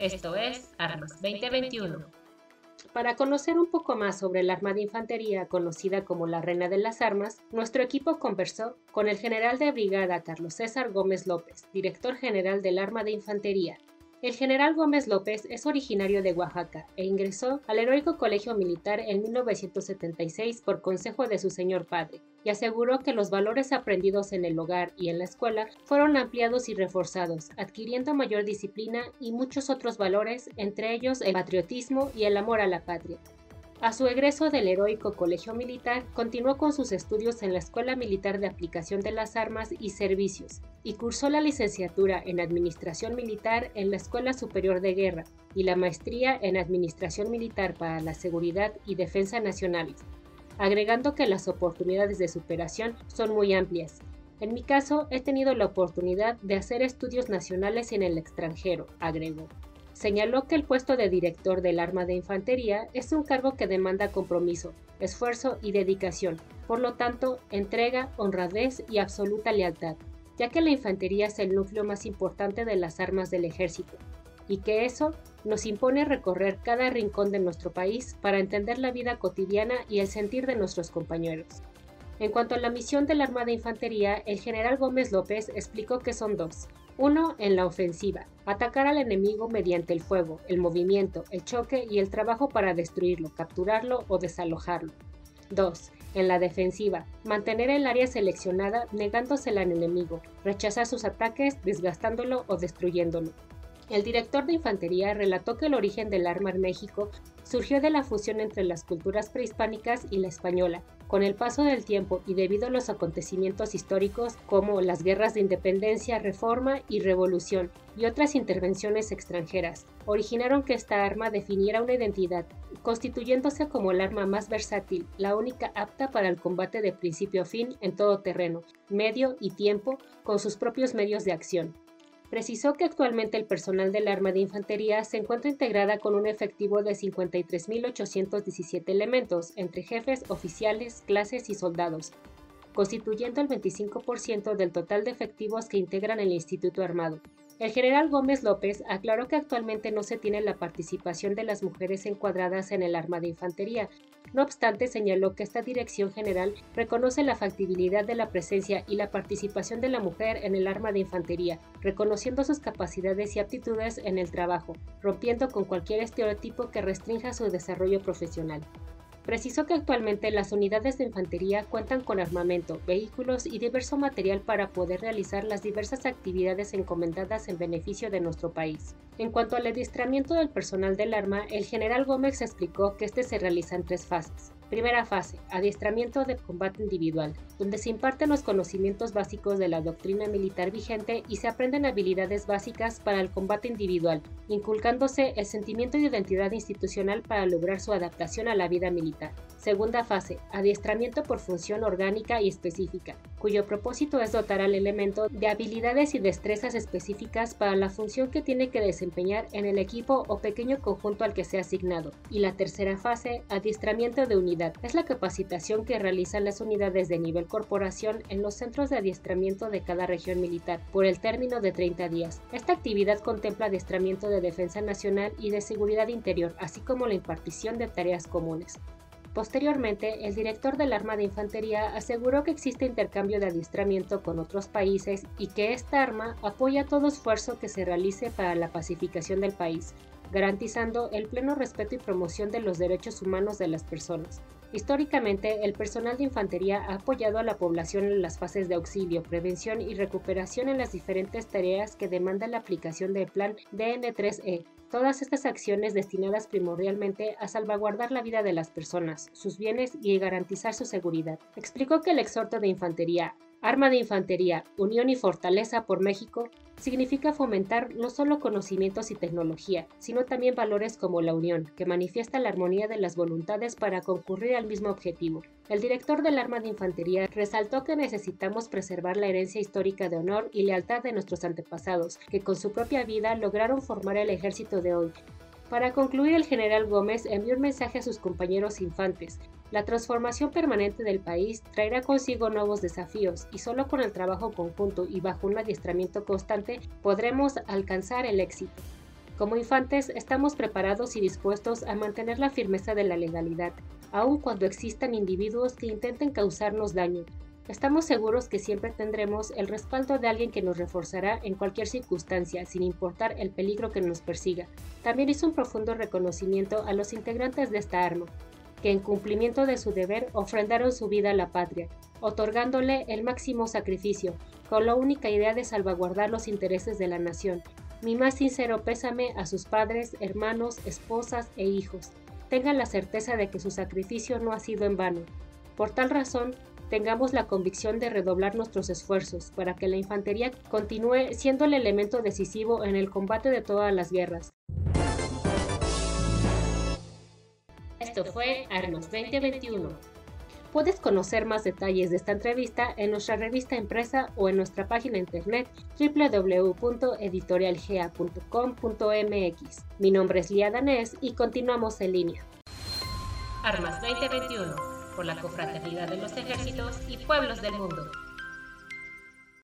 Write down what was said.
Esto es Armas 2021. Para conocer un poco más sobre el arma de infantería conocida como la Reina de las Armas, nuestro equipo conversó con el general de brigada Carlos César Gómez López, director general del Arma de Infantería, el general Gómez López es originario de Oaxaca e ingresó al heroico colegio militar en 1976 por consejo de su señor padre, y aseguró que los valores aprendidos en el hogar y en la escuela fueron ampliados y reforzados, adquiriendo mayor disciplina y muchos otros valores, entre ellos el patriotismo y el amor a la patria. A su egreso del heroico Colegio Militar, continuó con sus estudios en la Escuela Militar de Aplicación de las Armas y Servicios y cursó la licenciatura en Administración Militar en la Escuela Superior de Guerra y la maestría en Administración Militar para la Seguridad y Defensa Nacionales, agregando que las oportunidades de superación son muy amplias. En mi caso, he tenido la oportunidad de hacer estudios nacionales en el extranjero, agregó. Señaló que el puesto de director del arma de infantería es un cargo que demanda compromiso, esfuerzo y dedicación, por lo tanto, entrega, honradez y absoluta lealtad, ya que la infantería es el núcleo más importante de las armas del ejército, y que eso nos impone recorrer cada rincón de nuestro país para entender la vida cotidiana y el sentir de nuestros compañeros. En cuanto a la misión del arma de infantería, el general Gómez López explicó que son dos, uno, en la ofensiva, atacar al enemigo mediante el fuego, el movimiento, el choque y el trabajo para destruirlo, capturarlo o desalojarlo. 2. En la defensiva, mantener el área seleccionada negándosela al enemigo, rechazar sus ataques desgastándolo o destruyéndolo. El director de infantería relató que el origen del arma en México surgió de la fusión entre las culturas prehispánicas y la española. Con el paso del tiempo y debido a los acontecimientos históricos como las guerras de independencia, reforma y revolución y otras intervenciones extranjeras, originaron que esta arma definiera una identidad, constituyéndose como el arma más versátil, la única apta para el combate de principio a fin en todo terreno, medio y tiempo, con sus propios medios de acción precisó que actualmente el personal del Arma de Infantería se encuentra integrada con un efectivo de 53.817 elementos, entre jefes, oficiales, clases y soldados, constituyendo el 25% del total de efectivos que integran el Instituto Armado. El general Gómez López aclaró que actualmente no se tiene la participación de las mujeres encuadradas en el arma de infantería. No obstante, señaló que esta dirección general reconoce la factibilidad de la presencia y la participación de la mujer en el arma de infantería, reconociendo sus capacidades y aptitudes en el trabajo, rompiendo con cualquier estereotipo que restrinja su desarrollo profesional. Precisó que actualmente las unidades de infantería cuentan con armamento, vehículos y diverso material para poder realizar las diversas actividades encomendadas en beneficio de nuestro país. En cuanto al adiestramiento del personal del arma, el general Gómez explicó que este se realiza en tres fases. Primera fase, adiestramiento de combate individual, donde se imparten los conocimientos básicos de la doctrina militar vigente y se aprenden habilidades básicas para el combate individual, inculcándose el sentimiento de identidad institucional para lograr su adaptación a la vida militar. Segunda fase, adiestramiento por función orgánica y específica, cuyo propósito es dotar al elemento de habilidades y destrezas específicas para la función que tiene que desempeñar en el equipo o pequeño conjunto al que sea asignado. Y la tercera fase, adiestramiento de unidad, es la capacitación que realizan las unidades de nivel corporación en los centros de adiestramiento de cada región militar por el término de 30 días. Esta actividad contempla adiestramiento de defensa nacional y de seguridad interior, así como la impartición de tareas comunes. Posteriormente, el director del arma de infantería aseguró que existe intercambio de adiestramiento con otros países y que esta arma apoya todo esfuerzo que se realice para la pacificación del país, garantizando el pleno respeto y promoción de los derechos humanos de las personas. Históricamente, el personal de infantería ha apoyado a la población en las fases de auxilio, prevención y recuperación en las diferentes tareas que demandan la aplicación del plan DN3E, Todas estas acciones destinadas primordialmente a salvaguardar la vida de las personas, sus bienes y garantizar su seguridad. Explicó que el exhorto de infantería Arma de Infantería, Unión y Fortaleza por México significa fomentar no solo conocimientos y tecnología, sino también valores como la unión, que manifiesta la armonía de las voluntades para concurrir al mismo objetivo. El director del Arma de Infantería resaltó que necesitamos preservar la herencia histórica de honor y lealtad de nuestros antepasados, que con su propia vida lograron formar el ejército de hoy, para concluir, el general Gómez envió un mensaje a sus compañeros infantes. La transformación permanente del país traerá consigo nuevos desafíos y solo con el trabajo conjunto y bajo un adiestramiento constante podremos alcanzar el éxito. Como infantes estamos preparados y dispuestos a mantener la firmeza de la legalidad, aun cuando existan individuos que intenten causarnos daño. Estamos seguros que siempre tendremos el respaldo de alguien que nos reforzará en cualquier circunstancia, sin importar el peligro que nos persiga. También hizo un profundo reconocimiento a los integrantes de esta arma, que en cumplimiento de su deber ofrendaron su vida a la patria, otorgándole el máximo sacrificio, con la única idea de salvaguardar los intereses de la nación. Mi más sincero pésame a sus padres, hermanos, esposas e hijos. Tengan la certeza de que su sacrificio no ha sido en vano. Por tal razón, tengamos la convicción de redoblar nuestros esfuerzos para que la infantería continúe siendo el elemento decisivo en el combate de todas las guerras. Esto fue Armas 2021. Puedes conocer más detalles de esta entrevista en nuestra revista impresa o en nuestra página internet www.editorialgea.com.mx. Mi nombre es Lía Danés y continuamos en línea. Armas 2021, por la confraternidad de los ejércitos y pueblos del mundo.